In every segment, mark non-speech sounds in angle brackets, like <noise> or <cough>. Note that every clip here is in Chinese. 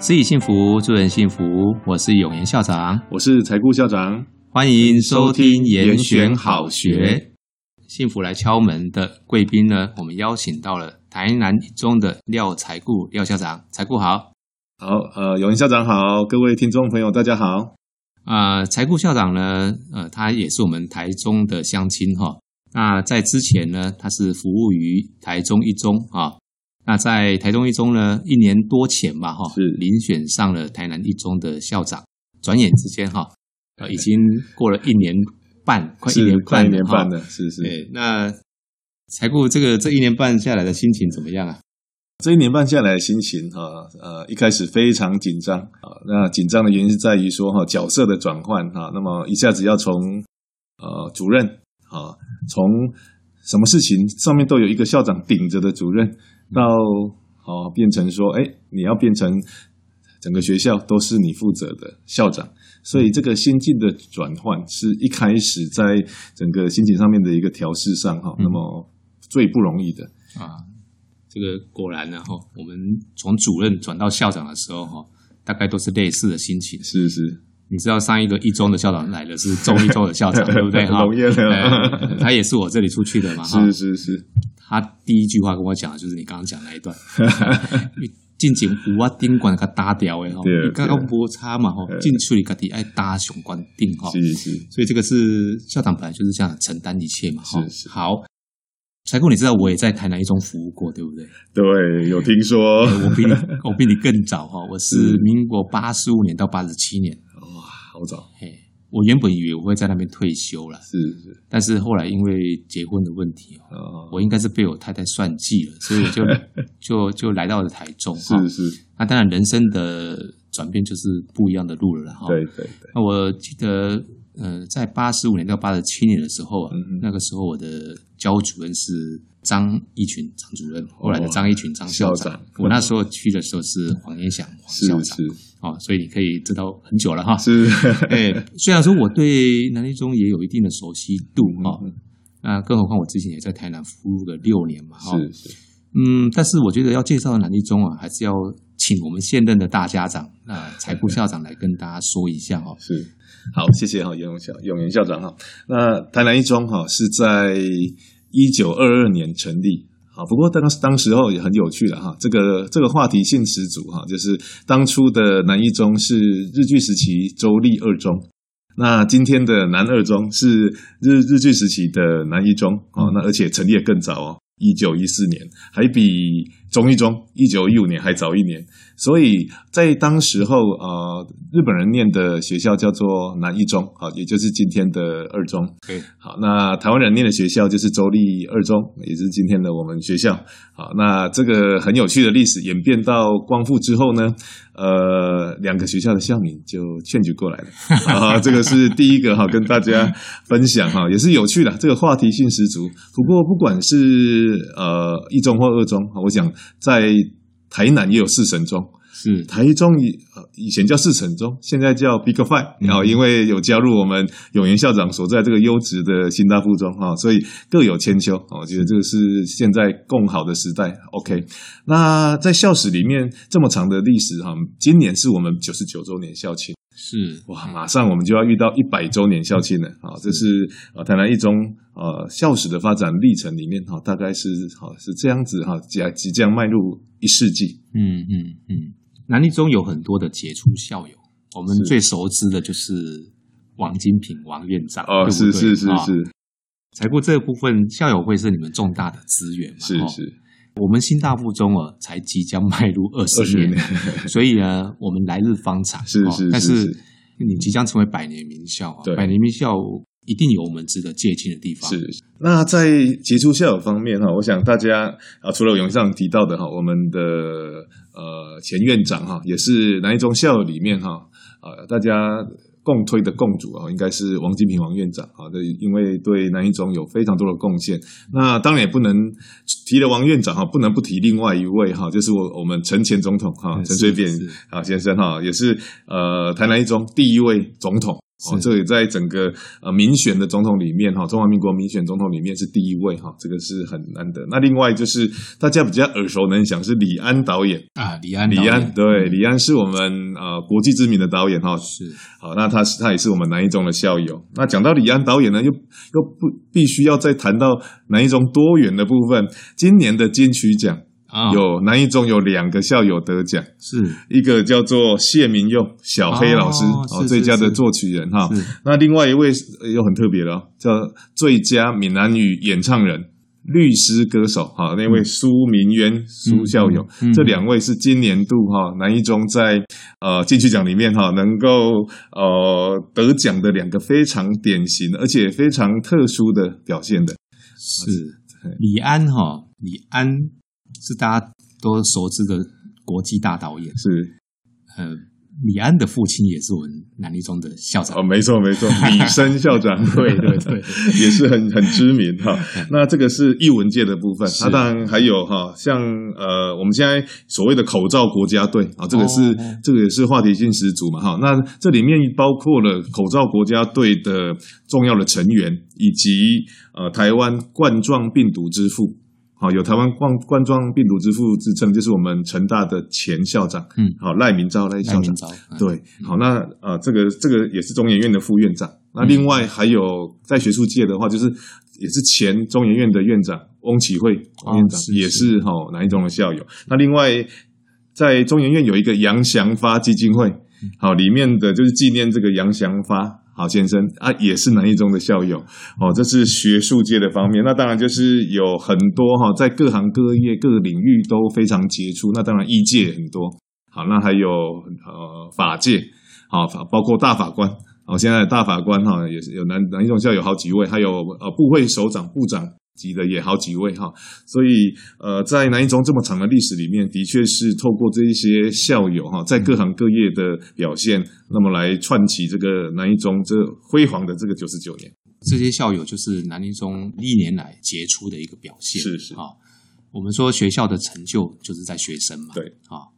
私以幸福，助人幸福。我是永言校长，我是财顾校长。欢迎收听严选好学。幸福来敲门的贵宾呢，我们邀请到了台南一中的廖财顾廖校长。财顾好，好，呃，永言校长好，各位听众朋友大家好。啊、呃，财顾校长呢，呃，他也是我们台中的乡亲哈。那在之前呢，他是服务于台中一中啊。那在台中一中呢，一年多前吧，哈，是遴选上了台南一中的校长。转眼之间，哈，呃，已经过了一年半，快一年半，一年半了，是是。对，那财顾这个这一年半下来的心情怎么样啊？这一年半下来的心情，哈，呃，一开始非常紧张啊。那紧张的原因是在于说，哈，角色的转换，哈，那么一下子要从呃主任，啊，从什么事情上面都有一个校长顶着的主任。到哦，变成说，哎，你要变成整个学校都是你负责的校长，所以这个心境的转换是一开始在整个心情上面的一个调试上哈，那么最不容易的啊。这个果然呢哈，我们从主任转到校长的时候哈，大概都是类似的心情。是是，你知道上一个一中的校长来的是中一中的校长，<laughs> 对不对哈？他也是我这里出去的嘛。是是是。他第一句话跟我讲的就是你刚刚讲的那一段，<laughs> 进前有啊顶管给他打掉的哈，你刚刚摩擦嘛哈，进去你家己爱搭上关顶哈，是是，所以这个是校长本来就是这样承担一切嘛哈。是是，好，财顾你知道我也在台南一中服务过对不对？对，有听说，我比你 <laughs> 我比你更早哈，我是。民国八十五年到八十七年，哇，好早。嘿。我原本以为我会在那边退休了，是是，但是后来因为结婚的问题哦，我应该是被我太太算计了，所以我就 <laughs> 就就来到了台中，是是。那当然人生的转变就是不一样的路了哈。对对对。那我记得，呃，在八十五年到八十七年的时候啊，那个时候我的教务主任是张一群张主任，后来的张一群张校长。我那时候去的时候是黄延祥黄校长。哦，所以你可以知道很久了哈。是，<laughs> 哎，虽然说我对南一中也有一定的熟悉度哈，那更何况我之前也在台南服务了六年嘛哈。是是。嗯，但是我觉得要介绍南一中啊，还是要请我们现任的大家长啊，财部校长来跟大家说一下哈。<laughs> 是，好，谢谢哈，永校永元校长哈。那台南一中哈是在一九二二年成立。啊，不过当当时候也很有趣了哈，这个这个话题性十足哈，就是当初的南一中是日据时期州立二中，那今天的南二中是日日据时期的南一中啊，那而且成立也更早哦，一九一四年，还比中一中一九一五年还早一年。所以在当时候，呃，日本人念的学校叫做南一中，好，也就是今天的二中。对，好，那台湾人念的学校就是州立二中，也是今天的我们学校。好，那这个很有趣的历史演变到光复之后呢，呃，两个学校的校名就劝举过来了。<laughs> 啊，这个是第一个哈，跟大家分享哈，也是有趣的，这个话题性十足。不过不管是呃一中或二中，我想在。台南也有四神中，是台中以以前叫四神中，现在叫 Big Five，然后因为有加入我们永元校长所在这个优质的新大附中哈，所以各有千秋。我觉得这个是现在共好的时代。OK，那在校史里面这么长的历史哈，今年是我们九十九周年校庆。是哇，马上我们就要遇到一百周年校庆了啊！这是啊台南一中呃校史的发展历程里面哈，大概是好是这样子哈，即即将迈入一世纪。嗯嗯嗯，南一中有很多的杰出校友，我们最熟知的就是王金平王院长哦，是是是是。财富这个部分校友会是你们重大的资源嘛？是是。我们新大附中啊，才即将迈入二十年，年 <laughs> 所以呢，我们来日方长。是是，是，是，但是你即将成为百年名校啊！百年名校一定有我们值得借鉴的地方。是。那在杰出校友方面哈，我想大家啊，除了永上提到的哈，我们的呃前院长哈，也是南一中校友里面哈啊，大家。共推的共主啊，应该是王金平王院长啊，对，因为对南一中有非常多的贡献。那当然也不能提了王院长哈，不能不提另外一位哈，就是我我们陈前总统哈，陈水扁啊先生哈，也是呃台南一中第一位总统哦，这也在整个呃民选的总统里面哈，中华民国民选总统里面是第一位哈，这个是很难得。那另外就是大家比较耳熟能详是李安导演啊，李安，李安，对，李安是我们呃国际知名的导演哈，是好，那他是他也是我们南一中的校友。那讲到李安导演呢，又又不必须要再谈到南一中多元的部分，今年的金曲奖。Oh. 有南一中有两个校友得奖，是一个叫做谢明佑小黑老师哦，最佳的作曲人哈。那另外一位又很特别了，叫最佳闽南语演唱人、律师歌手哈，那位苏明渊苏校友，嗯嗯、这两位是今年度哈南一中在呃金曲奖里面哈能够呃得奖的两个非常典型而且非常特殊的表现的，是李安哈李安。是大家都熟知的国际大导演，是，呃，李安的父亲也是我们南一中的校长，哦，没错没错，<laughs> 李生校长，对 <laughs> 对对，<laughs> 也是很很知名哈。那这个是艺文界的部分，那当然还有哈，像呃，我们现在所谓的口罩国家队啊，这个是、哦、这个也是话题性十足嘛哈。那这里面包括了口罩国家队的重要的成员，以及呃，台湾冠状病毒之父。好，有台湾冠冠状病毒之父之称，就是我们成大的前校长，嗯，好赖明昭赖校长，嗯、对，好，那呃，这个这个也是中研院的副院长，嗯、那另外还有在学术界的话，就是也是前中研院的院长翁启惠院长，也是哈南一中的校友。那另外在中研院有一个杨祥发基金会，好，里面的就是纪念这个杨祥发。好先生啊，也是南一中的校友哦。这是学术界的方面，那当然就是有很多哈，在各行各业各个领域都非常杰出。那当然医界很多，好，那还有呃法界，好法，包括大法官，好，现在大法官哈也是有南南一中校友好几位，还有呃部会首长、部长。级的也好几位哈，所以呃，在南一中这么长的历史里面，的确是透过这一些校友哈，在各行各业的表现，那么来串起这个南一中这辉煌的这个九十九年。这些校友就是南一中历年来杰出的一个表现。是是啊，我们说学校的成就就是在学生嘛。对啊，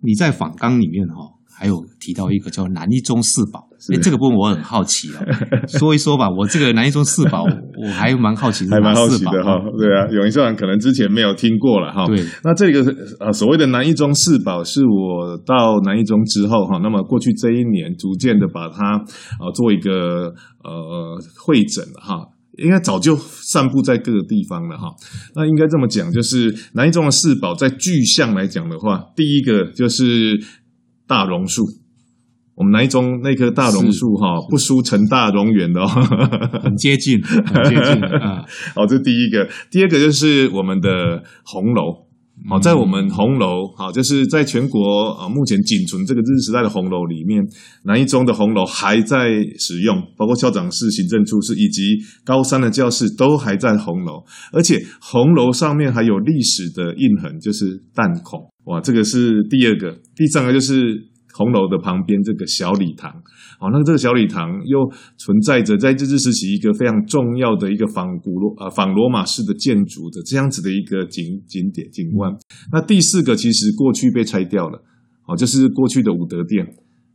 你在访纲里面哈。还有提到一个叫南一中四宝，哎，这个部分我很好奇啊，<laughs> 说一说吧。我这个南一中四宝，<laughs> 我还蛮好奇，还蛮好奇的哈。对啊，永一校长可能之前没有听过了哈。对，那这个呃所谓的南一中四宝，是我到南一中之后哈，那么过去这一年逐渐的把它啊做一个呃汇整了哈，应该早就散布在各个地方了哈。那应该这么讲，就是南一中的四宝，在具象来讲的话，第一个就是。大榕树，我们南一中那棵大榕树哈，不输成大榕园的哦，<laughs> 很接近，很接近啊。<laughs> 好，这是第一个。第二个就是我们的红楼，好，在我们红楼，好，就是在全国啊，目前仅存这个日治时代的红楼里面，南一中的红楼还在使用，包括校长室、行政处室以及高三的教室都还在红楼，而且红楼上面还有历史的印痕，就是弹孔。哇，这个是第二个，第三个就是红楼的旁边这个小礼堂。好，那这个小礼堂又存在着在日治时期一个非常重要的一个仿古罗啊仿罗马式的建筑的这样子的一个景景点景观。那第四个其实过去被拆掉了，好，就是过去的武德殿。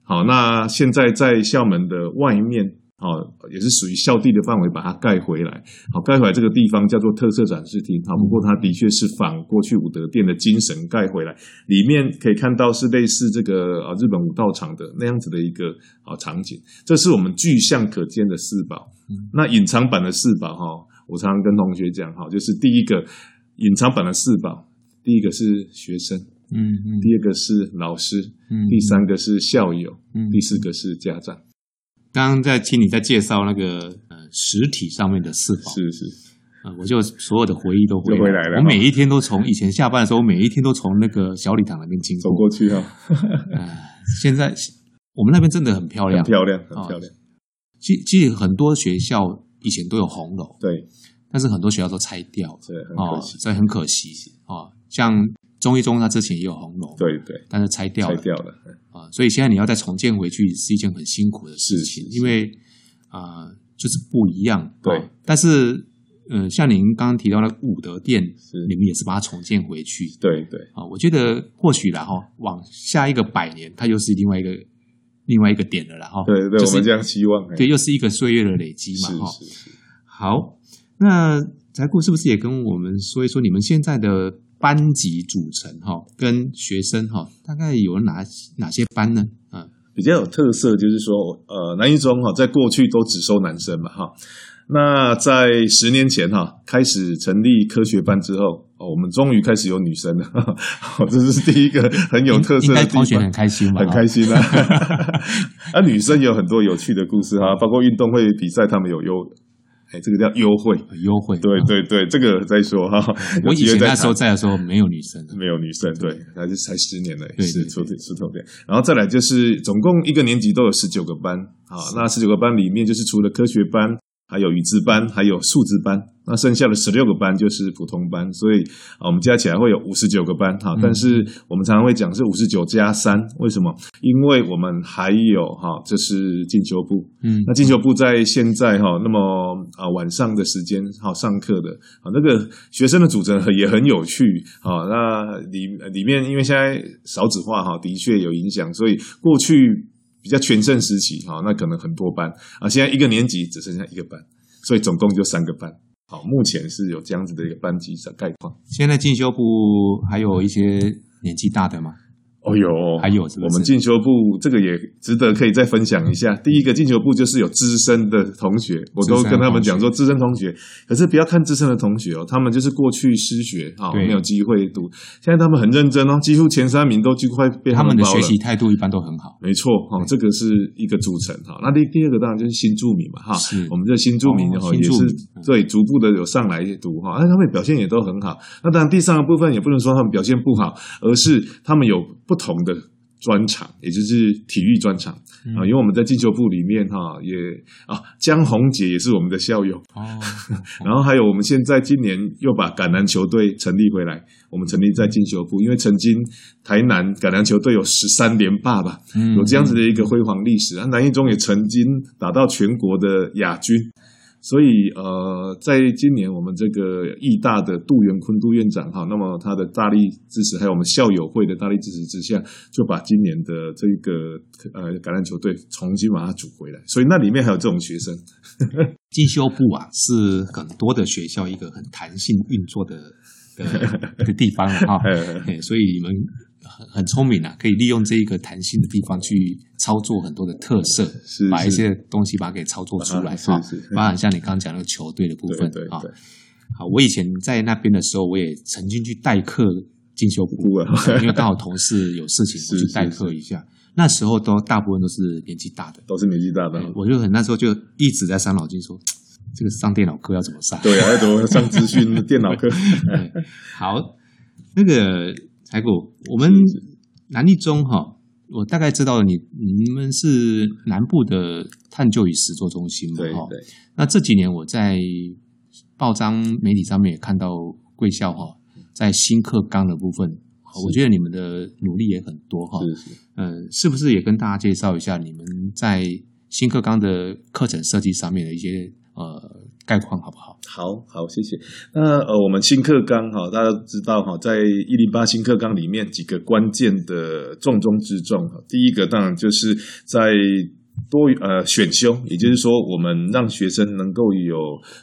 好，那现在在校门的外面。好，也是属于校地的范围，把它盖回来。好，盖回来这个地方叫做特色展示厅。好，不过它的确是仿过去武德殿的精神盖回来，里面可以看到是类似这个啊日本武道场的那样子的一个啊场景。这是我们具象可见的四宝。那隐藏版的四宝哈，我常常跟同学讲哈，就是第一个隐藏版的四宝，第一个是学生，嗯嗯，第二个是老师，嗯，第三个是校友，嗯，第四个是家长。刚刚在听你在介绍那个呃实体上面的四宝，是是啊、呃，我就所有的回忆都回来，了。我每一天都从以前下班的时候，我每一天都从那个小礼堂那边经过走过去哈。<laughs> 呃，现在我们那边真的很漂亮，很漂亮，很漂亮。其实其实很多学校以前都有红楼，对，但是很多学校都拆掉，对，很可惜，这、哦、很可惜啊、哦。像中一中，它之前也有红楼，对对，但是拆掉了，拆掉了。啊，所以现在你要再重建回去是一件很辛苦的事情，因为啊、呃，就是不一样。对，啊、但是嗯、呃，像您刚刚提到的武德殿，你们也是把它重建回去。对对。啊，我觉得或许然后往下一个百年，它又是另外一个另外一个点了啦，哈。对对，就是、我们这样希望。对，又是一个岁月的累积嘛，哈。好，那财顾是不是也跟我们说一说你们现在的班级组成哈，跟学生哈，大概有哪哪些班呢？啊，比较有特色就是说，呃，南一中哈，在过去都只收男生嘛，哈。那在十年前哈开始成立科学班之后，哦，我们终于开始有女生了，哦，这是第一个很有特色的同学很开心吧？很开心啊！<laughs> 啊，女生有很多有趣的故事哈，包括运动会比赛，他们有优，哎，这个叫优惠，优惠。对对对，这个再说哈。我以前那时候在的时候没有女生，没有女生，对，还是才十年了，是出点出头点。然后再来就是，总共一个年级都有十九个班啊，那十九个班里面就是除了科学班。还有语资班，还有数字班，那剩下的十六个班就是普通班，所以啊，我们加起来会有五十九个班哈。但是我们常常会讲是五十九加三，为什么？因为我们还有哈，这是进修部，嗯，那进修部在现在哈，那么啊晚上的时间哈上课的啊，那个学生的组成也很有趣啊。那里里面因为现在少子化哈，的确有影响，所以过去。比较全盛时期，哈，那可能很多班啊，现在一个年级只剩下一个班，所以总共就三个班。好，目前是有这样子的一个班级的概况。现在进修部还有一些年纪大的吗？哦哟，还有是不是？我们进修部这个也值得可以再分享一下。第一个进修部就是有资深的同学，我都跟他们讲说，资深同学，可是不要看资深的同学哦，他们就是过去失学哈，没有机会读。现在他们很认真哦，几乎前三名都几乎快被他们的学习态度一般都很好。没错哈，这个是一个组成哈。那第第二个当然就是新住民嘛哈，我们这新住民哈也是对逐步的有上来读哈，那他们表现也都很好。那当然第三个部分也不能说他们表现不好，而是他们有。不同的专场，也就是体育专场。啊，因为我们在进修部里面哈，也啊江宏杰也是我们的校友。<laughs> 哦，然后还有我们现在今年又把橄榄球队成立回来，我们成立在进修部，因为曾经台南橄榄球队有十三连霸吧，有这样子的一个辉煌历史啊，南一中也曾经打到全国的亚军。所以，呃，在今年我们这个义大的杜元坤杜院长哈，那么他的大力支持，还有我们校友会的大力支持之下，就把今年的这个呃橄榄球队重新把它组回来。所以那里面还有这种学生。进修部啊，是很多的学校一个很弹性运作的 <laughs> 的的地方哈。<laughs> 所以你们。很很聪明啊，可以利用这一个弹性的地方去操作很多的特色，是，是把一些东西把它给操作出来哈。包含像你刚刚讲那个球队的部分啊。好，我以前在那边的时候，我也曾经去代课进修部，<laughs> 因为刚好同事有事情，我去代课一下。是是是，那时候都大部分都是年纪大的，都是年纪大的。我就很那时候就一直在伤脑筋，说 <tsk> 这个上电脑课要怎么上？对啊，要怎么上资讯 <laughs> 电脑课？好，那个。财顾，我们南一中哈，我大概知道你你们是南部的探究与实作中心嘛哈。对对。那这几年我在报章媒体上面也看到贵校哈，在新课纲的部分，我觉得你们的努力也很多哈。是是。嗯，是不是也跟大家介绍一下你们在新课纲的课程设计上面的一些呃？概况好不好？好好，谢谢。那呃，我们新课纲哈，大家都知道哈，在一零八新课纲里面几个关键的重中之重哈。第一个当然就是在多呃选修，也就是说，我们让学生能够有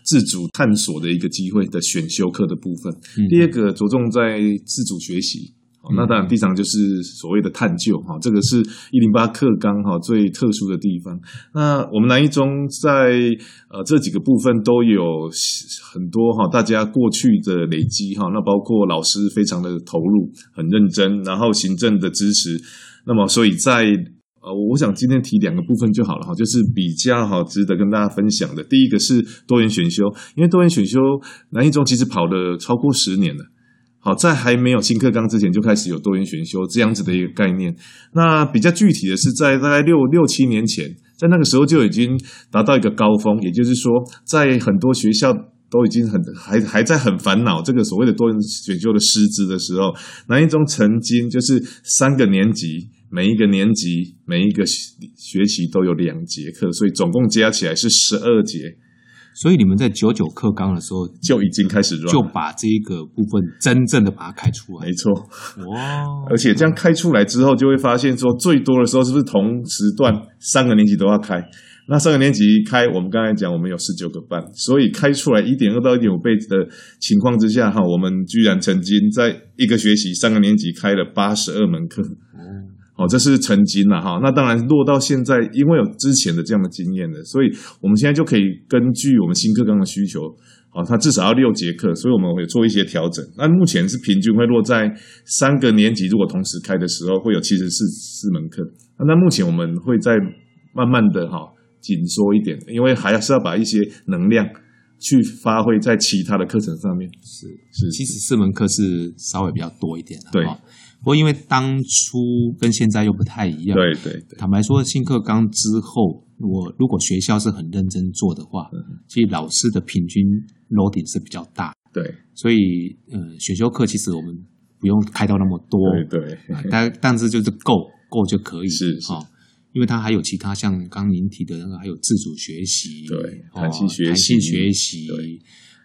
自主探索的一个机会的选修课的部分。嗯、第二个着重在自主学习。那当然，第三就是所谓的探究哈，这个是一零八课纲哈最特殊的地方。那我们南一中在呃这几个部分都有很多哈，大家过去的累积哈，那包括老师非常的投入，很认真，然后行政的支持。那么，所以在呃，我想今天提两个部分就好了哈，就是比较好值得跟大家分享的。第一个是多元选修，因为多元选修南一中其实跑了超过十年了。在还没有新课纲之前就开始有多元选修这样子的一个概念。那比较具体的是，在大概六六七年前，在那个时候就已经达到一个高峰，也就是说，在很多学校都已经很还还在很烦恼这个所谓的多元选修的师资的时候，南一中曾经就是三个年级，每一个年级每一个学期都有两节课，所以总共加起来是十二节。所以你们在九九课纲的时候就已经开始就把这个部分真正的把它开出来。没错，哇！而且这样开出来之后，就会发现说，最多的时候是不是同时段三个年级都要开？那三个年级开，我们刚才讲，我们有十九个班，所以开出来一点二到一点五倍的情况之下，哈，我们居然曾经在一个学期三个年级开了八十二门课，哦，这是曾经了哈。那当然落到现在，因为有之前的这样的经验了，所以我们现在就可以根据我们新课纲的需求，哦，它至少要六节课，所以我们会做一些调整。那目前是平均会落在三个年级如果同时开的时候，会有七十四四门课。那目前我们会在慢慢的哈。紧缩一点，因为还是要把一些能量去发挥在其他的课程上面。是是，其实四门课是稍微比较多一点的。对，不过因为当初跟现在又不太一样。对对对。坦白说，新课纲之后，我如果学校是很认真做的话，嗯、其实老师的平均 loading 是比较大。对，所以呃，选修课其实我们不用开到那么多。对对。但但是就是够够就可以。是是。因为它还有其他像刚刚您提的那个，还有自主学习，对，弹性学习，弹性学习，对，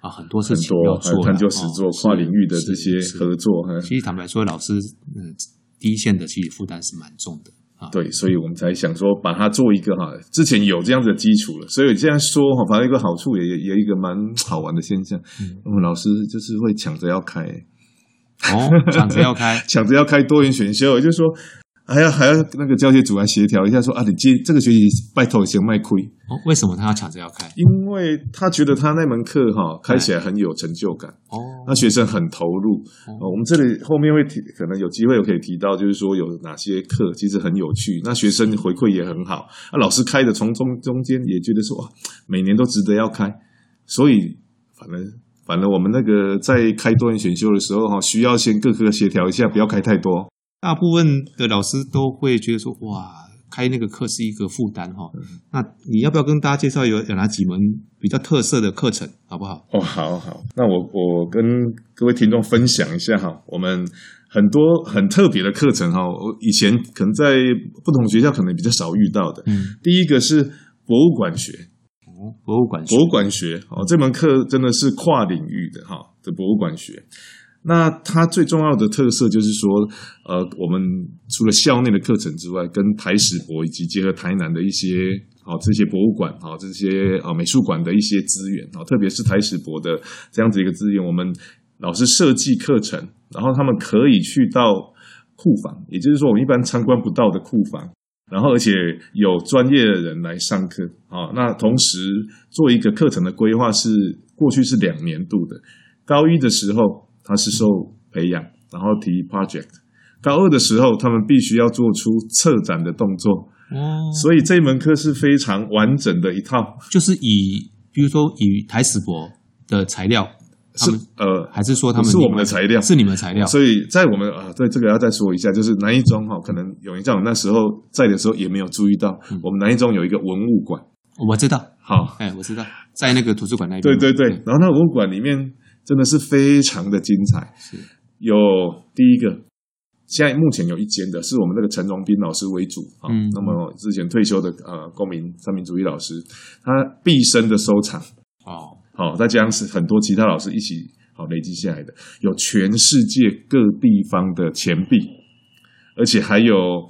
啊，很多事情要做，探究实作、跨领域的这些合作。其实坦白说，老师嗯，第一线的其实负担是蛮重的啊。对，所以我们才想说把它做一个哈，之前有这样子的基础了，所以这样说哈，反正一个好处也也有一个蛮好玩的现象，我们老师就是会抢着要开，哦，抢着要开，<laughs> 抢着要开多元选修，也就是说。还要还要那个教学组来协调一下，说啊，你这这个学期拜托先卖亏哦。为什么他要抢着要开？因为他觉得他那门课哈开起来很有成就感哦，那学生很投入哦。我们这里后面会提，可能有机会我可以提到，就是说有哪些课其实很有趣，那学生回馈也很好，那老师开的从中中间也觉得说哇，每年都值得要开，所以反正反正我们那个在开多元选修的时候哈，需要先各科协调一下，不要开太多。大部分的老师都会觉得说，哇，开那个课是一个负担哈。那你要不要跟大家介绍有有哪几门比较特色的课程，好不好？哦，好好。那我我跟各位听众分享一下哈，我们很多很特别的课程哈，我以前可能在不同学校可能比较少遇到的。嗯，第一个是博物馆学。哦，博物馆学，博物馆学哦，这门课真的是跨领域的哈的博物馆学。那它最重要的特色就是说，呃，我们除了校内的课程之外，跟台史博以及结合台南的一些啊这些博物馆啊这些啊美术馆的一些资源啊，特别是台史博的这样子一个资源，我们老师设计课程，然后他们可以去到库房，也就是说我们一般参观不到的库房，然后而且有专业的人来上课啊。那同时做一个课程的规划是过去是两年度的，高一的时候。他是受培养，然后提 project。高二的时候，他们必须要做出策展的动作。哦，所以这门课是非常完整的一套，就是以，比如说以台史博的材料，是呃，还是说他们是我们的材料，是你们的材料。所以在我们啊，对这个要再说一下，就是南一中哈，可能有人在我那时候在的时候也没有注意到，嗯、我们南一中有一个文物馆。我知道，好，哎，我知道，在那个图书馆那边。对对对，然后那个文物馆里面。真的是非常的精彩。是有第一个，现在目前有一间的是我们那个陈荣斌老师为主啊。嗯，那么之前退休的呃公民三民主义老师，他毕生的收藏哦，好，再加上是很多其他老师一起好累积下来的，有全世界各地方的钱币，而且还有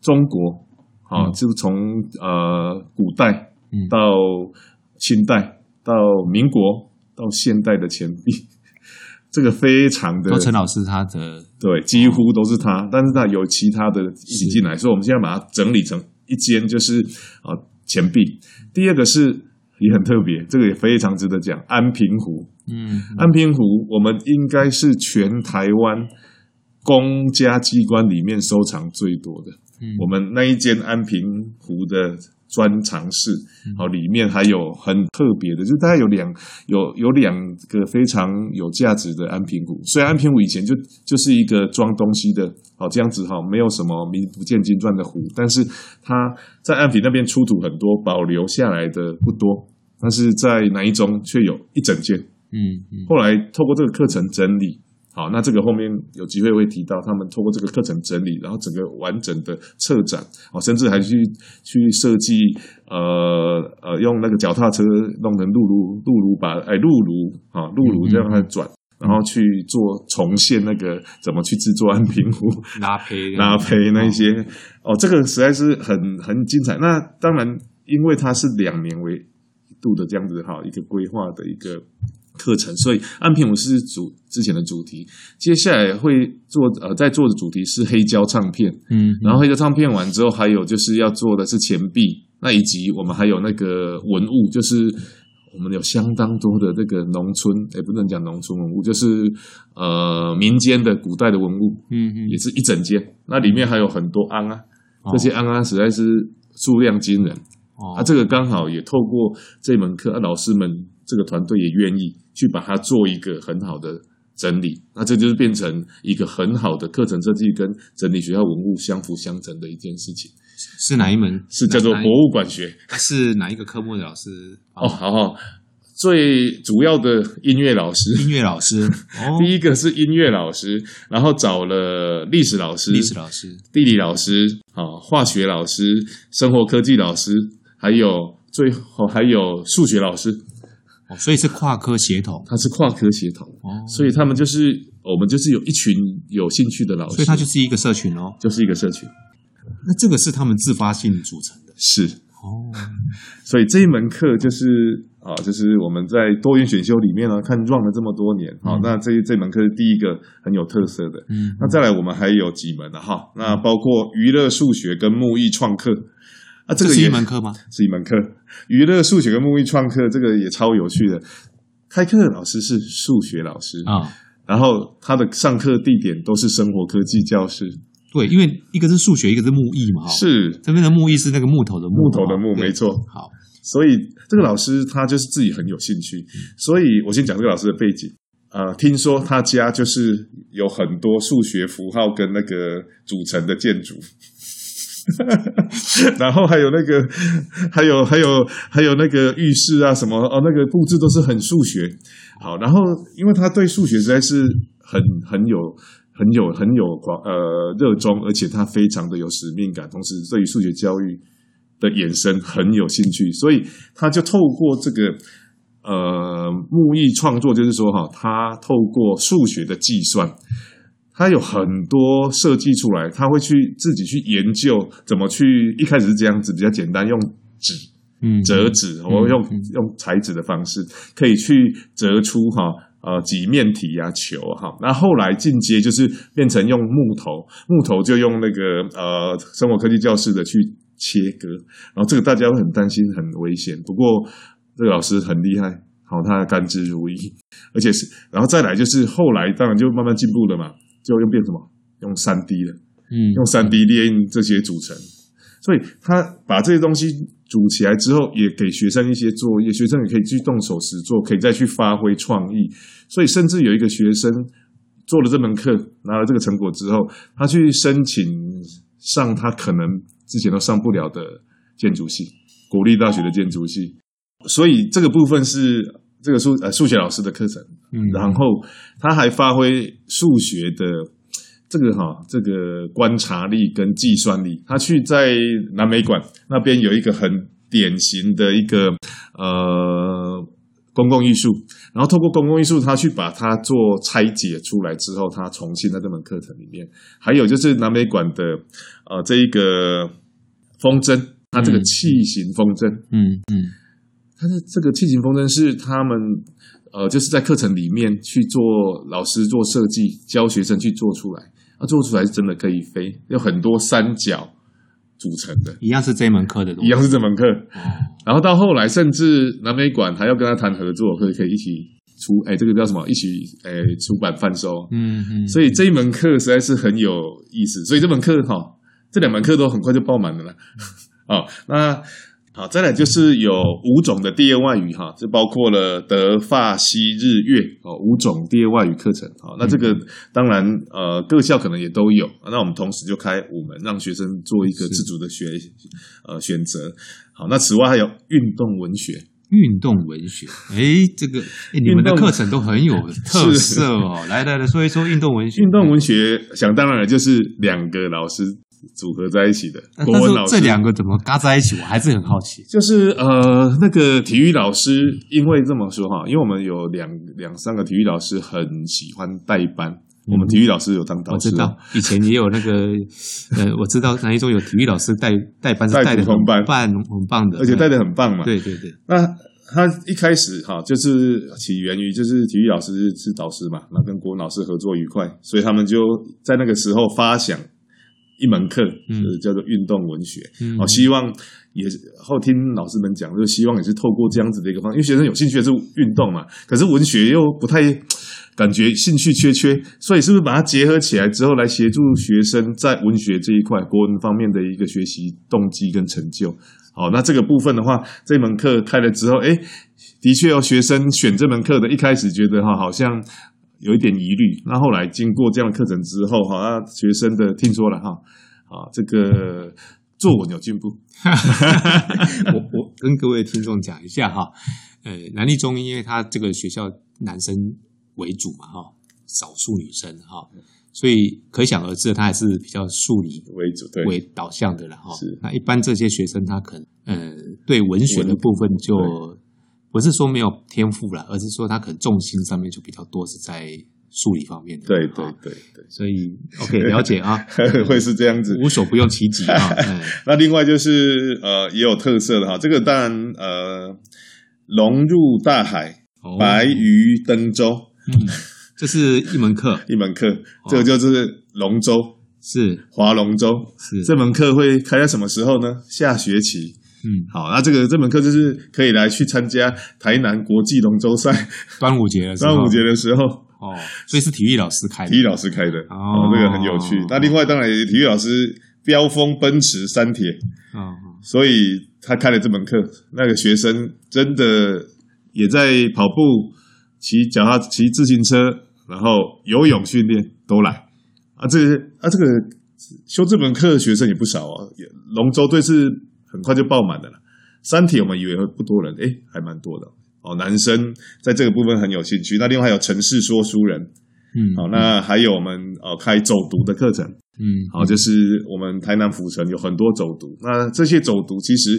中国啊，嗯、就是从呃古代到清代到民国。到现代的钱币，这个非常的。陈老师他的对，几乎都是他，但是他有其他的一起进来，所以我们现在把它整理成一间，就是啊钱币。第二个是也很特别，这个也非常值得讲，安平湖。嗯，安平湖我们应该是全台湾公家机关里面收藏最多的。嗯，我们那一间安平湖的。专长室，好，里面还有很特别的，就是大概有两有有两个非常有价值的安平湖。虽然安平湖以前就就是一个装东西的，好这样子哈，没有什么名不见经传的湖，但是它在安平那边出土很多，保留下来的不多，但是在南一中却有一整件。嗯，嗯，后来透过这个课程整理。好，那这个后面有机会会提到，他们透过这个课程整理，然后整个完整的策展，哦，甚至还去去设计，呃呃，呃用那个脚踏车弄成辘轤辘轤把哎辘轤啊辘轤这样它转。嗯嗯然后去做重现那个怎么去制作安平壶拉胚 <laughs> 拉胚那些哦，这个实在是很很精彩。那当然，因为它是两年为一度的这样子哈一个规划的一个课程，所以安平我是主之前的主题。接下来会做呃在做的主题是黑胶唱片，嗯，然后黑胶唱片完之后，还有就是要做的是钱币，那以及我们还有那个文物，就是。我们有相当多的这个农村，也不能讲农村文物，就是呃民间的古代的文物，嗯嗯，也是一整间。那里面还有很多安啊，这些安啊实在是数量惊人。哦，啊，这个刚好也透过这门课，啊，老师们这个团队也愿意去把它做一个很好的整理。那这就是变成一个很好的课程设计，跟整理学校文物相辅相成的一件事情。是哪一门？是叫做博物馆学。是哪一个科目的老师？哦，好好，最主要的音乐老师，音乐老师。<laughs> 哦，第一个是音乐老师，然后找了历史老师、历史老师、地理老师、啊，化学老师、生活科技老师，还有最后还有数学老师。哦，所以是跨科协同，它是跨科协同。哦，所以他们就是我们就是有一群有兴趣的老师，所以它就是一个社群哦，就是一个社群。那这个是他们自发性组成的，是哦。<laughs> 所以这一门课就是啊，就是我们在多元选修里面呢，看 run 了这么多年，好，那这这门课是第一个很有特色的。嗯，那再来我们还有几门了哈，那包括娱乐数学跟木艺创客啊，这个是一门课吗？<laughs> 是一门课，娱乐数学跟木艺创客这个也超有趣的。开课的老师是数学老师啊，然后他的上课地点都是生活科技教室。对，因为一个是数学，一个是木艺嘛，是这边的木艺是那个木头的木，木头的木，没错。好，所以这个老师他就是自己很有兴趣，所以我先讲这个老师的背景。呃，听说他家就是有很多数学符号跟那个组成的建筑，<laughs> 然后还有那个，还有还有还有那个浴室啊什么哦，那个布置都是很数学。好，然后因为他对数学实在是很很有。很有很有广呃热衷，而且他非常的有使命感，同时对于数学教育的延伸很有兴趣，所以他就透过这个呃木艺创作，就是说哈，他透过数学的计算，他有很多设计出来，他会去自己去研究怎么去，一开始是这样子比较简单，用纸嗯折纸，我用用裁纸的方式可以去折出哈。呃，几面体呀、啊，球哈，那后来进阶就是变成用木头，木头就用那个呃生活科技教室的去切割，然后这个大家会很担心很危险，不过这个老师很厉害，好，他甘之如饴，而且是，然后再来就是后来当然就慢慢进步了嘛，就又变什么，用三 D 的，嗯，用三 D 列印这些组成，所以他把这些东西。组起来之后，也给学生一些作业，学生也可以去动手实做，可以再去发挥创意。所以，甚至有一个学生做了这门课，拿了这个成果之后，他去申请上他可能之前都上不了的建筑系，国立大学的建筑系。所以，这个部分是这个数呃数学老师的课程，嗯，然后他还发挥数学的。这个哈，这个观察力跟计算力，他去在南美馆那边有一个很典型的一个呃公共艺术，然后透过公共艺术，他去把它做拆解出来之后，他重新在这门课程里面，还有就是南美馆的呃这一个风筝，它这个器型风筝，嗯嗯，它的这个器型风筝是他们呃就是在课程里面去做老师做设计，教学生去做出来。它做出来是真的可以飞，有很多三角组成的，一样是这门课的东西，一样是这门课。哦、然后到后来，甚至南美馆还要跟他谈合作，可以可以一起出，哎，这个叫什么？一起哎出版贩售。嗯嗯。所以这一门课实在是很有意思。所以这门课哈、哦，这两门课都很快就爆满了啦。哦，那。好，再来就是有五种的第二外语哈，这包括了德、法、西、日、越哦，五种第二外语课程。好，那这个当然呃各校可能也都有，那我们同时就开五门，让学生做一个自主的学呃选择。好，那此外还有运动文学，运动文学，哎，这个你们的课程都很有特色哦。来来来，说一说运动文学。运动文学想当然了，就是两个老师组合在一起的。但国文老师是这两个怎么嘎在一起？我还是很好奇。就是呃，那个体育老师，因为这么说哈，因为我们有两两三个体育老师很喜欢带班，嗯、我们体育老师有当导师，我知道以前也有那个 <laughs> 呃，我知道南一中有体育老师带带班是带的很棒，很棒的，而且带的很棒嘛。对对对，那。他一开始哈，就是起源于就是体育老师是导师嘛，那跟国文老师合作愉快，所以他们就在那个时候发想一门课，就是叫做运动文学，哦、嗯，希望也后听老师们讲，就希望也是透过这样子的一个方，因为学生有兴趣的是运动嘛，可是文学又不太感觉兴趣缺缺，所以是不是把它结合起来之后，来协助学生在文学这一块国文方面的一个学习动机跟成就？好，那这个部分的话，这门课开了之后，哎，的确有学生选这门课的，一开始觉得哈，好像有一点疑虑。那后来经过这样的课程之后，哈，那学生的听说了哈，啊，这个作文有进步。<laughs> 我我跟各位听众讲一下哈，呃，南立中因为他这个学校男生为主嘛，哈，少数女生哈。所以可想而知，他还是比较数理为主、对为导向的了哈。是那一般这些学生，他可能呃对文学的部分就不是说没有天赋了，而是说他可能重心上面就比较多是在数理方面的。对对对对，所以 OK 了解啊，<laughs> 会是这样子，无所不用其极啊。<laughs> 那另外就是呃也有特色的哈，这个当然呃融入大海，白鱼登舟。嗯这是一门课，<laughs> 一门课，这个就是龙舟，是划龙舟，是这门课会开在什么时候呢？下学期，嗯，好，那这个这门课就是可以来去参加台南国际龙舟赛，<laughs> 端午节的时候，端午节的时候，哦，所以是体育老师开的，体育老师开的，哦，这个很有趣。那另外当然，体育老师飙风奔驰三铁，哦，所以他开了这门课，那个学生真的也在跑步、骑脚踏、骑自行车。然后游泳训练都来啊，这个啊，这个修这门课的学生也不少啊。龙舟队是很快就爆满的了。三体我们以为会不多人，诶，还蛮多的哦。男生在这个部分很有兴趣。那另外还有城市说书人，嗯，好，那还有我们哦开走读的课程，嗯，好，就是我们台南府城有很多走读。那这些走读其实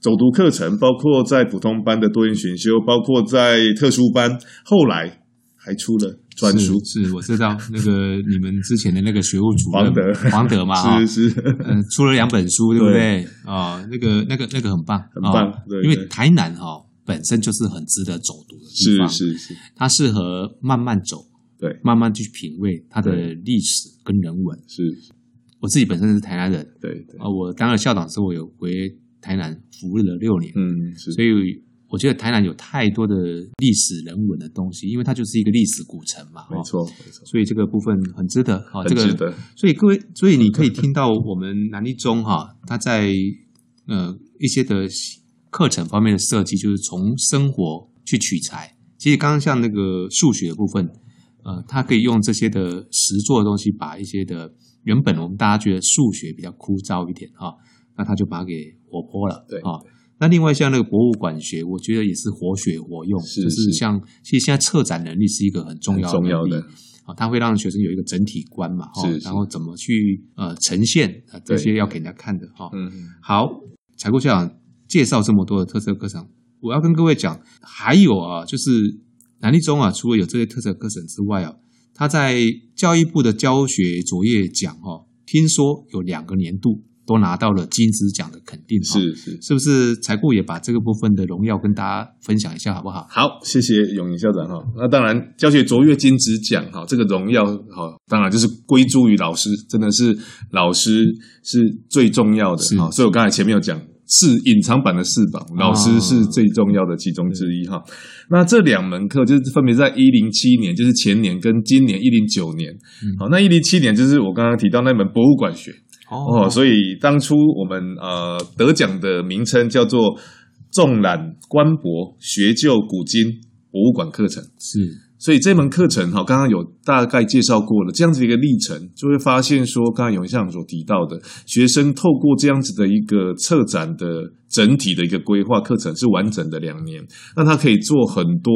走读课程，包括在普通班的多元选修，包括在特殊班，后来还出了。是，是我知道 <laughs> 那个你们之前的那个学务主任黄德黄德嘛，<laughs> 是是，嗯，出了两本书，对不对？啊那个那个那个很棒，很棒，因为台南哈本身就是很值得走读的地方，是是。是，它适合慢慢走，对，慢慢去品味它的历史跟人文。是，我自己本身是台南人，对对，啊，我当了校长之后，我有回台南服务了六年，嗯，是。所以。我觉得台南有太多的历史人文的东西，因为它就是一个历史古城嘛。没错，没错。所以这个部分很值得啊，很值得。所以各位，所以你可以听到我们南一中哈，它在呃一些的课程方面的设计，就是从生活去取材。其实刚刚像那个数学的部分，呃，它可以用这些的实作的东西，把一些的原本我们大家觉得数学比较枯燥一点哈，那他就把它给活泼了，对啊。那另外像那个博物馆学，我觉得也是活学活用，就是像其实现在策展能力是一个很重要的重要的啊，它会让学生有一个整体观嘛，哈，然后怎么去呃呈现啊这些要给人家看的哈。嗯嗯。好，采购校长介绍这么多的特色课程，我要跟各位讲，还有啊，就是南立中啊，除了有这些特色课程之外啊，他在教育部的教学卓越奖哈，听说有两个年度。都拿到了金质奖的肯定，是是，是不是？采顾也把这个部分的荣耀跟大家分享一下，好不好？好，谢谢永盈校长哈。那当然，教学卓越金质奖哈，这个荣耀哈，当然就是归诸于老师，真的是老师是最重要的哈。所以我刚才前面有讲，是隐藏版的四宝，老师是最重要的其中之一哈。那这两门课就是分别在一零七年，就是前年跟今年一零九年。好，那一零七年就是我刚刚提到那门博物馆学。哦，所以当初我们呃得奖的名称叫做“纵览官博学究古今博物馆课程”。是，所以这门课程哈，刚刚有大概介绍过了，这样子一个历程，就会发现说，刚刚永向所提到的，学生透过这样子的一个策展的整体的一个规划课程是完整的两年，那他可以做很多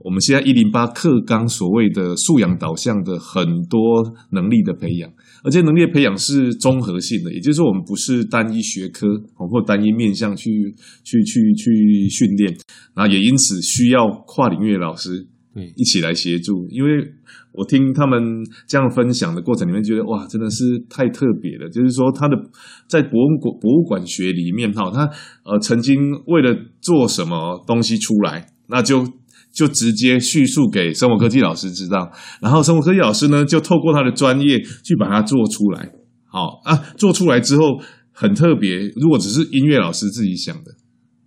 我们现在一零八课纲所谓的素养导向的很多能力的培养，而且能力的培养是综合性的，也就是说我们不是单一学科或单一面向去去去去训练，然后也因此需要跨领域的老师。对，一起来协助，因为我听他们这样分享的过程里面，觉得哇，真的是太特别了。就是说，他的在博物馆博物馆学里面哈，他呃曾经为了做什么东西出来，那就就直接叙述给生活科技老师知道，然后生活科技老师呢就透过他的专业去把它做出来。好啊，做出来之后很特别。如果只是音乐老师自己想的。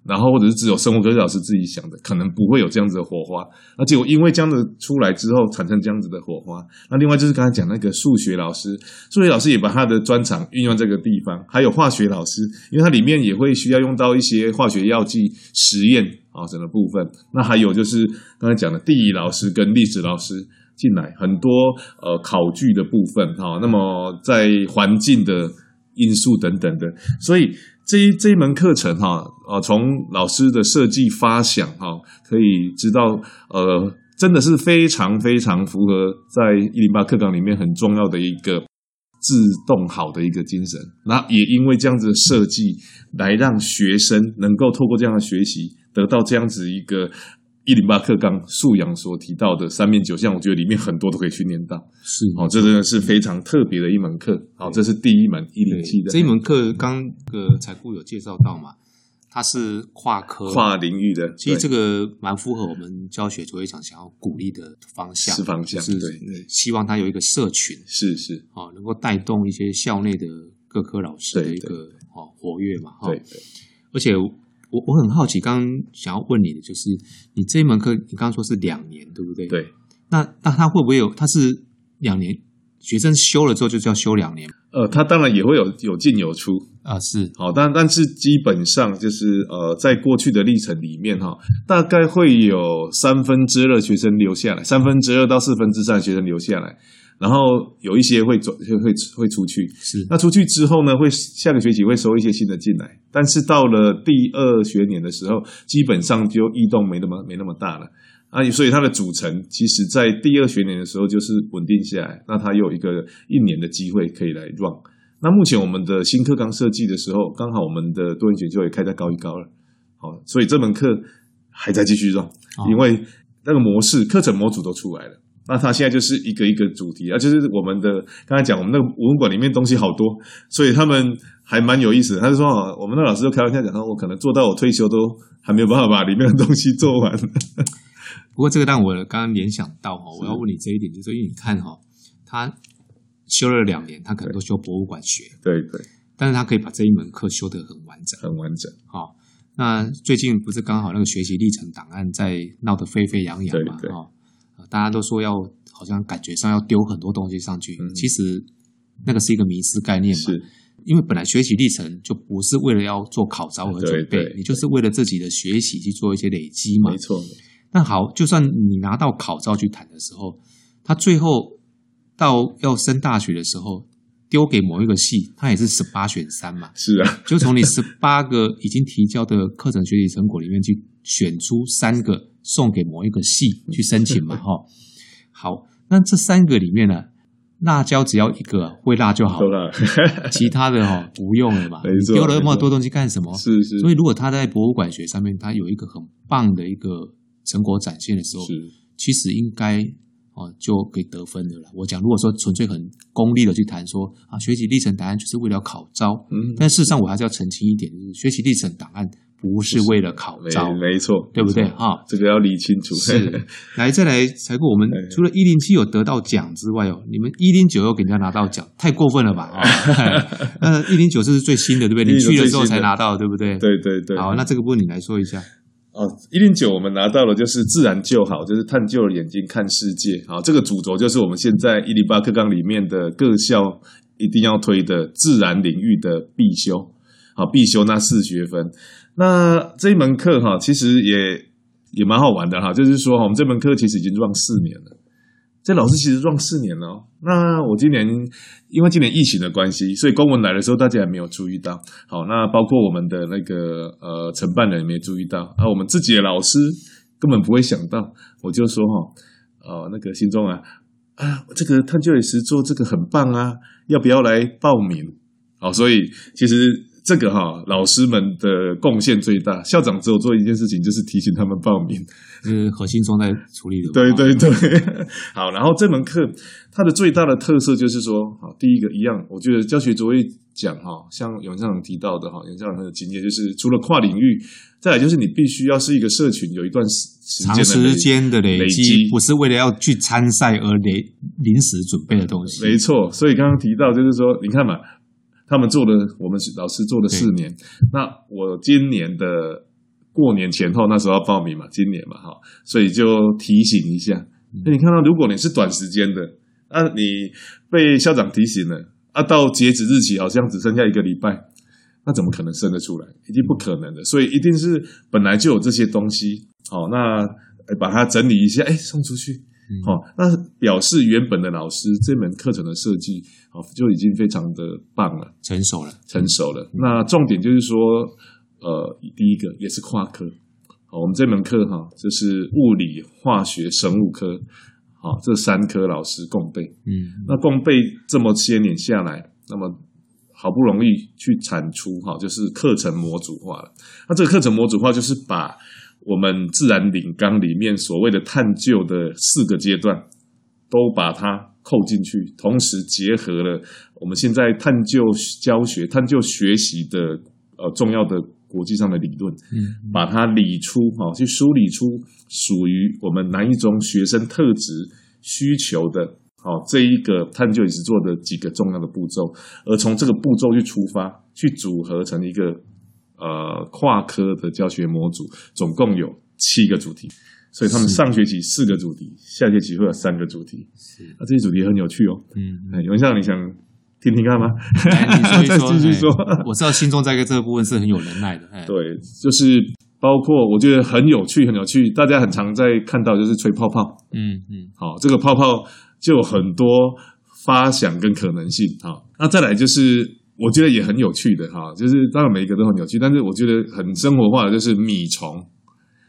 然后或者是只有生物科学老师自己想的，可能不会有这样子的火花。那结果因为这样子出来之后，产生这样子的火花。那另外就是刚才讲那个数学老师，数学老师也把他的专长运用这个地方。还有化学老师，因为它里面也会需要用到一些化学药剂实验啊，整个部分。那还有就是刚才讲的地理老师跟历史老师进来，很多呃考据的部分哈。那么在环境的因素等等的，所以。这一这一门课程哈，呃，从老师的设计发想哈，可以知道，呃，真的是非常非常符合在一零八课纲里面很重要的一个自动好的一个精神。那也因为这样子的设计，来让学生能够透过这样的学习，得到这样子一个。一零八课纲素养所提到的三面九项，我觉得里面很多都可以训练到。是，哦，这真的是非常特别的一门课。好，这是第一门一零七的。这一门课，刚个才顾有介绍到嘛，它是跨科、跨领域的。其实这个蛮符合我们教学卓越奖想要鼓励的方向，是方向，是对，希望它有一个社群，是是，哦，能够带动一些校内的各科老师的一个哦活跃嘛，对，而且。我我很好奇，刚刚想要问你的就是，你这一门课，你刚刚说是两年，对不对？对。那那他会不会有？他是两年，学生修了之后就要修两年？呃，他当然也会有有进有出啊，是。好，但但是基本上就是呃，在过去的历程里面哈，大概会有三分之二学生留下来，三分之二到四分之三学生留下来。然后有一些会走，会会会出去。是，那出去之后呢，会下个学期会收一些新的进来。但是到了第二学年的时候，基本上就异动没那么没那么大了啊。所以它的组成，其实在第二学年的时候就是稳定下来。那它有一个一年的机会可以来 run。那目前我们的新课纲设计的时候，刚好我们的多元选修也开在高一高二，好，所以这门课还在继续 run，因为那个模式课程模组都出来了。那他现在就是一个一个主题啊，就是我们的刚才讲，我们那个文馆里面东西好多，所以他们还蛮有意思的。他就说啊，我们那老师都开玩笑讲说，我可能做到我退休都还没有办法把里面的东西做完。<laughs> 不过这个让我刚刚联想到哈，我要问你这一点，就是因为你看哈，他修了两年，他可能都修博物馆学，对对，但是他可以把这一门课修得很完整，很完整。好，那最近不是刚好那个学习历程档案在闹得沸沸扬扬嘛？对对。大家都说要，好像感觉上要丢很多东西上去，嗯、其实那个是一个迷失概念嘛。是，因为本来学习历程就不是为了要做考招而准备，你就是为了自己的学习去做一些累积嘛。没错。那好，就算你拿到考招去谈的时候，他最后到要升大学的时候，丢给某一个系，他也是十八选三嘛。是啊，就从你十八个已经提交的课程学习成果里面去选出三个。送给某一个系去申请嘛，<laughs> 哈，好，那这三个里面呢，辣椒只要一个会辣就好了，<laughs> 其他的哈不用了嘛，丢了那么多东西干什么？是是。所以如果他在博物馆学上面，他有一个很棒的一个成果展现的时候，其实应该哦就可以得分的了。我讲，如果说纯粹很功利的去谈说啊，学习历程档案就是为了考招，嗯，但事实上我还是要澄清一点，就是学习历程档案。不是为了考招，没错，对不对？哈，这个要理清楚。是，<laughs> 来再来才过。我们除了一零七有得到奖之外哦，你们一零九又给人家拿到奖，太过分了吧？呃，<laughs> 一零九这是最新的，对不对？你去了之后才拿到，对不对？对对对。好，那这个部分你来说一下。哦，一零九我们拿到了，就是自然就好，就是探究了眼睛看世界。好，这个主轴就是我们现在一零八课纲里面的各校一定要推的自然领域的必修。好，必修那四学分。那这一门课哈，其实也也蛮好玩的哈，就是说我们这门课其实已经 run 四年了。这老师其实 run 四年了。那我今年因为今年疫情的关系，所以公文来的时候大家也没有注意到。好，那包括我们的那个呃承办人也没注意到，啊，我们自己的老师根本不会想到。我就说哈，呃，那个心中啊啊，这个探究与实作这个很棒啊，要不要来报名？好，所以其实。这个哈，老师们的贡献最大。校长只有做一件事情，就是提醒他们报名。是核心中在处理的。对对对，好。然后这门课它的最大的特色就是说，好，第一个一样，我觉得教学卓越奖哈，像永校长提到的哈，永校长很有经验，就是除了跨领域，再来就是你必须要是一个社群，有一段时间的长时间的累积，不是为了要去参赛而临临时准备的东西。没错，所以刚刚提到就是说，你看嘛。他们做了，我们老师做了四年。那我今年的过年前后，那时候要报名嘛，今年嘛，哈，所以就提醒一下。那你看到，如果你是短时间的，那你被校长提醒了，啊，到截止日期好像只剩下一个礼拜，那怎么可能生得出来？一定不可能的。所以一定是本来就有这些东西，好，那把它整理一下，哎，送出去。好，那表示原本的老师这门课程的设计，好就已经非常的棒了，成熟了，成熟了。那重点就是说，呃，第一个也是跨科，好，我们这门课哈，就是物理、化学、生物科，好，这三科老师共备，嗯，那共备这么些年下来，那么好不容易去产出，哈，就是课程模组化了。那这个课程模组化就是把。我们自然领纲里面所谓的探究的四个阶段，都把它扣进去，同时结合了我们现在探究教学、探究学习的呃重要的国际上的理论，嗯，把它理出哈，去梳理出属于我们南一中学生特质需求的，好这一个探究与实做的几个重要的步骤，而从这个步骤去出发，去组合成一个。呃，跨科的教学模组总共有七个主题，所以他们上学期四个主题，下学期会有三个主题。是啊，这些主题很有趣哦。嗯，哎，永孝，你想听听看吗？你说说，继续 <laughs> 说。我知道心中在这个部分是很有能耐的。对，就是包括我觉得很有趣，很有趣。大家很常在看到就是吹泡泡。嗯嗯。好，这个泡泡就有很多发想跟可能性。好，那再来就是。我觉得也很有趣的哈，就是当然每一个都很有趣，但是我觉得很生活化的就是米虫，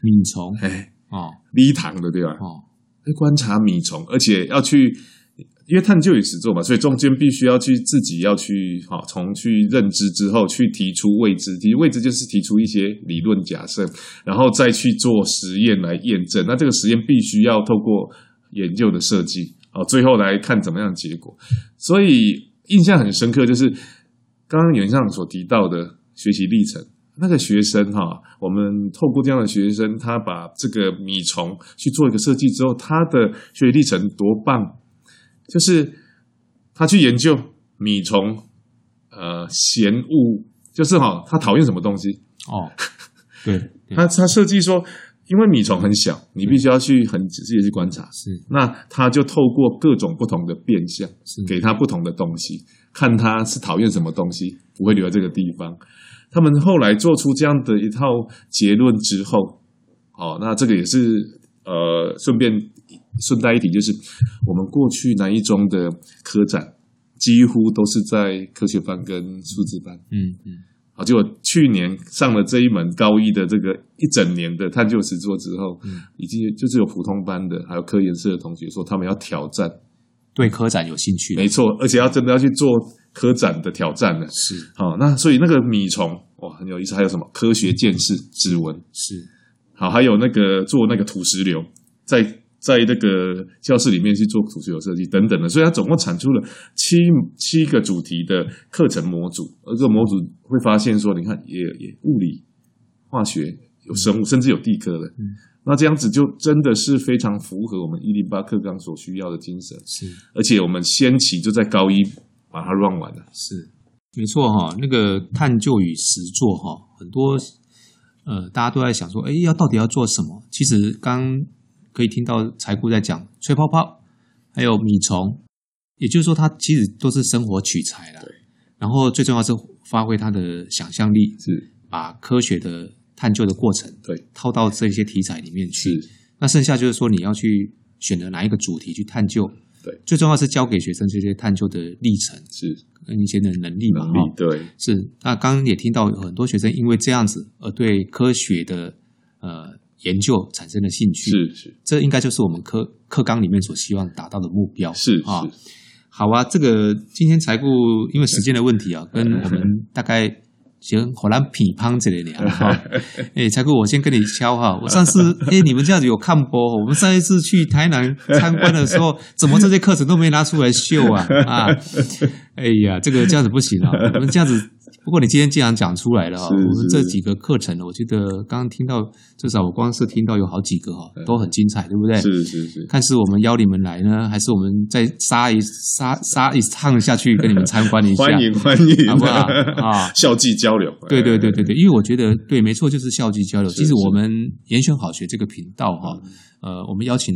米虫，哎哦，低糖的对吧？哦，观察米虫，而且要去，因为探究与实作嘛，所以中间必须要去自己要去哈，从去认知之后去提出未知，提出未知就是提出一些理论假设，然后再去做实验来验证。那这个实验必须要透过研究的设计，好，最后来看怎么样的结果。所以印象很深刻就是。刚刚袁上所提到的学习历程，那个学生哈，我们透过这样的学生，他把这个米虫去做一个设计之后，他的学习历程多棒！就是他去研究米虫，呃，嫌恶，就是哈，他讨厌什么东西哦？对，他他设计说，因为米虫很小，你必须要去很仔细的去观察，是，那他就透过各种不同的变相，是给他不同的东西。看他是讨厌什么东西，不会留在这个地方。他们后来做出这样的一套结论之后，哦，那这个也是呃，顺便顺带一提，就是我们过去南一中的科展几乎都是在科学班跟数字班，嗯嗯，好，结果去年上了这一门高一的这个一整年的探究实作之后，嗯，已经就是有普通班的，还有科研社的同学说他们要挑战。对科展有兴趣，没错，而且要真的要去做科展的挑战呢。是，好，那所以那个米虫哇很有意思，还有什么？科学见识指纹。是，好，还有那个做那个土石流，在在那个教室里面去做土石流设计等等的，所以它总共产出了七七个主题的课程模组，而这个模组会发现说，你看也也物理、化学有生物，嗯、甚至有地科的。嗯那这样子就真的是非常符合我们一零八课纲所需要的精神，是，而且我们先期就在高一把它 run 完了，是，没错哈。那个探究与实作哈，很多呃，大家都在想说，哎，要到底要做什么？其实刚可以听到财顾在讲吹泡泡，还有米虫，也就是说，它其实都是生活取材了。对，然后最重要是发挥他的想象力，是把科学的。探究的过程，对，套到这些题材里面去。是那剩下就是说你要去选择哪一个主题去探究。对，最重要是教给学生这些探究的历程，是跟一些的能力嘛。能力对，是。那刚刚也听到有很多学生因为这样子而对科学的呃研究产生了兴趣，是是，这应该就是我们课课纲里面所希望达到的目标。是啊，是好啊。这个今天才顾因为时间的问题啊，跟我们大概。行，好难批判这里的哈。<laughs> 哎，才哥我先跟你敲哈。我上次哎，你们这样子有看播？我们上一次去台南参观的时候，<laughs> 怎么这些课程都没拿出来秀啊？啊，哎呀，这个这样子不行啊。<laughs> 我们这样子。不过你今天既然讲出来了哈，我们这几个课程呢，我觉得刚刚听到，至少我光是听到有好几个哈，都很精彩，对不对？是是是。看是我们邀你们来呢，还是我们再杀一杀杀一趟下去跟你们参观一下？<laughs> 欢迎欢迎，好不好？啊，<laughs> 校际交流。对对对对对，因为我觉得对，没错，就是校际交流。其实我们严选好学这个频道哈，呃，我们邀请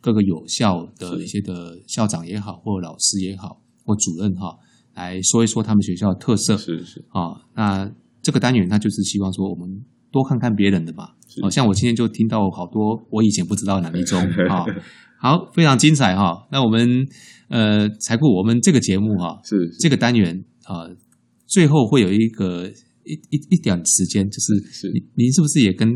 各个有校的一些的校长也好，或老师也好，或主任哈。来说一说他们学校的特色是是啊、哦，那这个单元他就是希望说我们多看看别人的吧。好、哦、像我今天就听到好多我以前不知道的南一中 <laughs> 啊，好，非常精彩哈、哦。那我们呃，才顾我们这个节目哈，是，是这个单元啊、呃，最后会有一个一一一点时间，就是是您您是不是也跟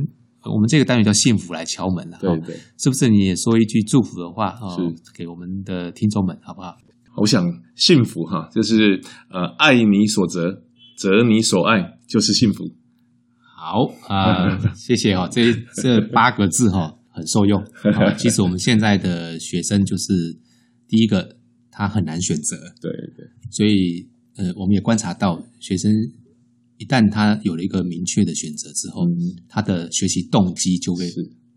我们这个单元叫幸福来敲门了？对对、哦，是不是你也说一句祝福的话啊？哦、给我们的听众们好不好？我想幸福哈，就是呃，爱你所择，择你所爱，就是幸福。好啊，呃、<laughs> 谢谢哈，这这八个字哈很受用。<laughs> 其实我们现在的学生就是第一个，他很难选择。对对。所以呃，我们也观察到，学生一旦他有了一个明确的选择之后，嗯、他的学习动机就会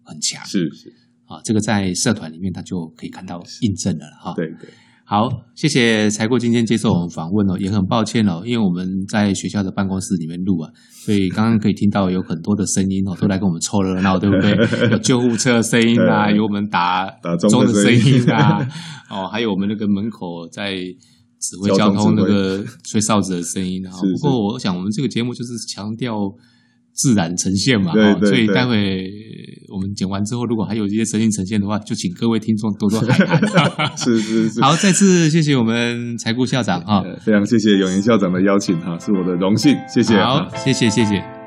很强。是是。啊，这个在社团里面他就可以看到印证了哈。对对。好，谢谢才顾今天接受我们访问哦，也很抱歉哦，因为我们在学校的办公室里面录啊，所以刚刚可以听到有很多的声音哦，都来跟我们凑热闹，对不对？<laughs> 有救护车的声音啊，有我们打打钟的声音啊，<laughs> 哦，还有我们那个门口在指挥交通那个吹哨子的声音啊。不过我想我们这个节目就是强调。自然呈现嘛，对，所以待会我们剪完之后，如果还有一些声音呈现的话，就请各位听众多多 <laughs> 海涵。是是是，好，再次谢谢我们财顾校长哈，非常谢谢永言校长的邀请哈，是我的荣幸，谢谢，好，谢谢谢谢。